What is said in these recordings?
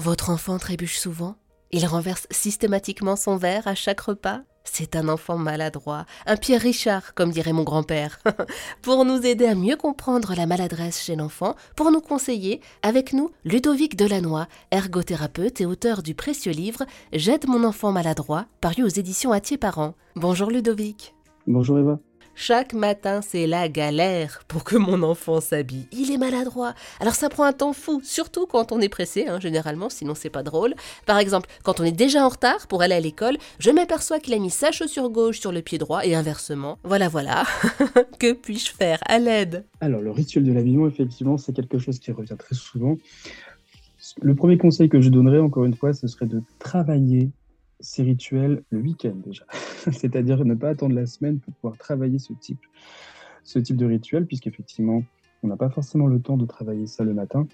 Votre enfant trébuche souvent Il renverse systématiquement son verre à chaque repas c'est un enfant maladroit, un Pierre Richard, comme dirait mon grand-père. pour nous aider à mieux comprendre la maladresse chez l'enfant, pour nous conseiller, avec nous, Ludovic Delannoy, ergothérapeute et auteur du précieux livre J'aide mon enfant maladroit, paru aux éditions Atier Parents. Bonjour Ludovic. Bonjour Eva. Chaque matin, c'est la galère pour que mon enfant s'habille. Il est maladroit. Alors ça prend un temps fou, surtout quand on est pressé, hein, généralement, sinon c'est pas drôle. Par exemple, quand on est déjà en retard pour aller à l'école, je m'aperçois qu'il a mis sa chaussure gauche sur le pied droit et inversement. Voilà, voilà. que puis-je faire À l'aide? Alors, le rituel de l'habillement, effectivement, c'est quelque chose qui revient très souvent. Le premier conseil que je donnerais, encore une fois, ce serait de travailler ces rituels le week-end déjà. C'est-à-dire ne pas attendre la semaine pour pouvoir travailler ce type, ce type de rituel, puisqu'effectivement, on n'a pas forcément le temps de travailler ça le matin.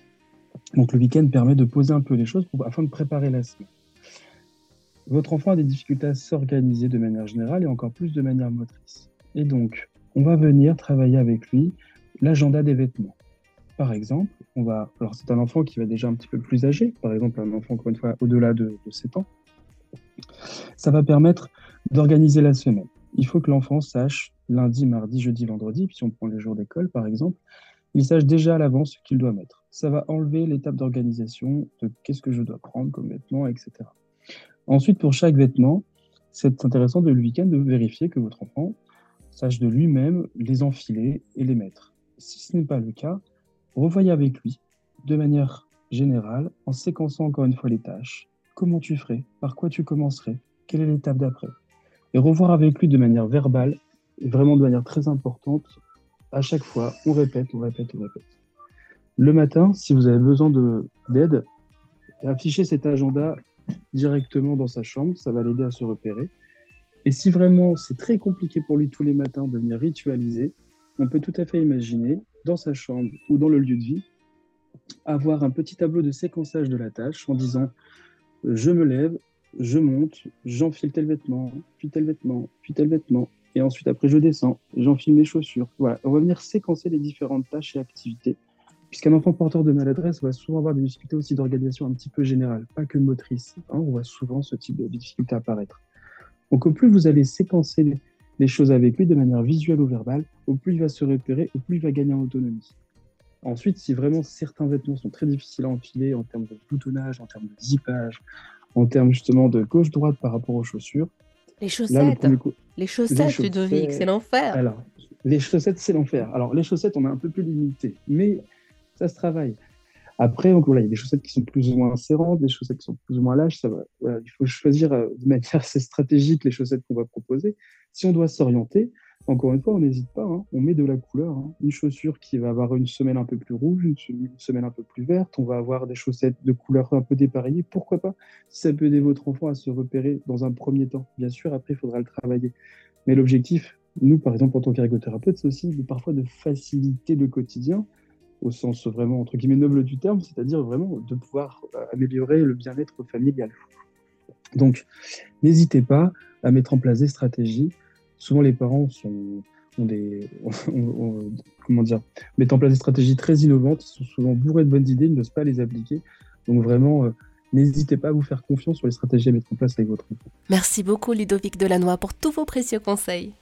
Donc le week-end permet de poser un peu les choses afin de préparer la semaine. Votre enfant a des difficultés à s'organiser de manière générale et encore plus de manière motrice. Et donc, on va venir travailler avec lui l'agenda des vêtements. Par exemple, on va. Alors, c'est un enfant qui va déjà un petit peu plus âgé, par exemple, un enfant, encore une fois, au-delà de, de 7 ans. Ça va permettre d'organiser la semaine. Il faut que l'enfant sache lundi, mardi, jeudi, vendredi, puis si on prend les jours d'école par exemple, il sache déjà à l'avance ce qu'il doit mettre. Ça va enlever l'étape d'organisation de qu'est-ce que je dois prendre comme vêtement, etc. Ensuite, pour chaque vêtement, c'est intéressant de le week-end de vérifier que votre enfant sache de lui-même les enfiler et les mettre. Si ce n'est pas le cas, revoyez avec lui de manière générale en séquençant encore une fois les tâches comment tu ferais, par quoi tu commencerais, quelle est l'étape d'après? Et revoir avec lui de manière verbale, vraiment de manière très importante, à chaque fois, on répète, on répète, on répète. Le matin, si vous avez besoin d'aide, affichez cet agenda directement dans sa chambre, ça va l'aider à se repérer. Et si vraiment c'est très compliqué pour lui tous les matins de venir ritualiser, on peut tout à fait imaginer, dans sa chambre ou dans le lieu de vie, avoir un petit tableau de séquençage de la tâche en disant je me lève, je monte, j'enfile tel vêtement, puis tel vêtement, puis tel vêtement, et ensuite après je descends, j'enfile mes chaussures. Voilà, on va venir séquencer les différentes tâches et activités, puisqu'un enfant porteur de maladresse va souvent avoir des difficultés aussi d'organisation un petit peu générale, pas que motrice. Hein, on voit souvent ce type de difficultés apparaître. Donc au plus vous allez séquencer les choses avec lui de manière visuelle ou verbale, au plus il va se repérer, au plus il va gagner en autonomie. Ensuite, si vraiment certains vêtements sont très difficiles à enfiler en termes de boutonnage, en termes de zippage, en termes justement de gauche-droite par rapport aux chaussures. Les chaussettes, les chaussettes, Ludovic, c'est l'enfer. Alors, les chaussettes, c'est l'enfer. Alors, les chaussettes, on est un peu plus limité, mais ça se travaille. Après, donc, voilà, il y a des chaussettes qui sont plus ou moins serrantes, des chaussettes qui sont plus ou moins lâches. Ça va, il faut choisir euh, de manière assez stratégique les chaussettes qu'on va proposer. Si on doit s'orienter, encore une fois, on n'hésite pas, hein. on met de la couleur. Hein. Une chaussure qui va avoir une semelle un peu plus rouge, une semelle un peu plus verte, on va avoir des chaussettes de couleur un peu dépareillées. Pourquoi pas? Ça peut aider votre enfant à se repérer dans un premier temps. Bien sûr, après, il faudra le travailler. Mais l'objectif, nous, par exemple, en tant qu'ergothérapeute, c'est aussi parfois de faciliter le quotidien, au sens vraiment, entre guillemets, noble du terme, c'est-à-dire vraiment de pouvoir euh, améliorer le bien-être familial. Donc, n'hésitez pas à mettre en place des stratégies souvent les parents sont, ont des, comment dire, mettent en place des stratégies très innovantes, ils sont souvent bourrés de bonnes idées, ils n'osent pas les appliquer. Donc vraiment, euh, n'hésitez pas à vous faire confiance sur les stratégies à mettre en place avec votre enfant. Merci beaucoup Ludovic Delannoy pour tous vos précieux conseils.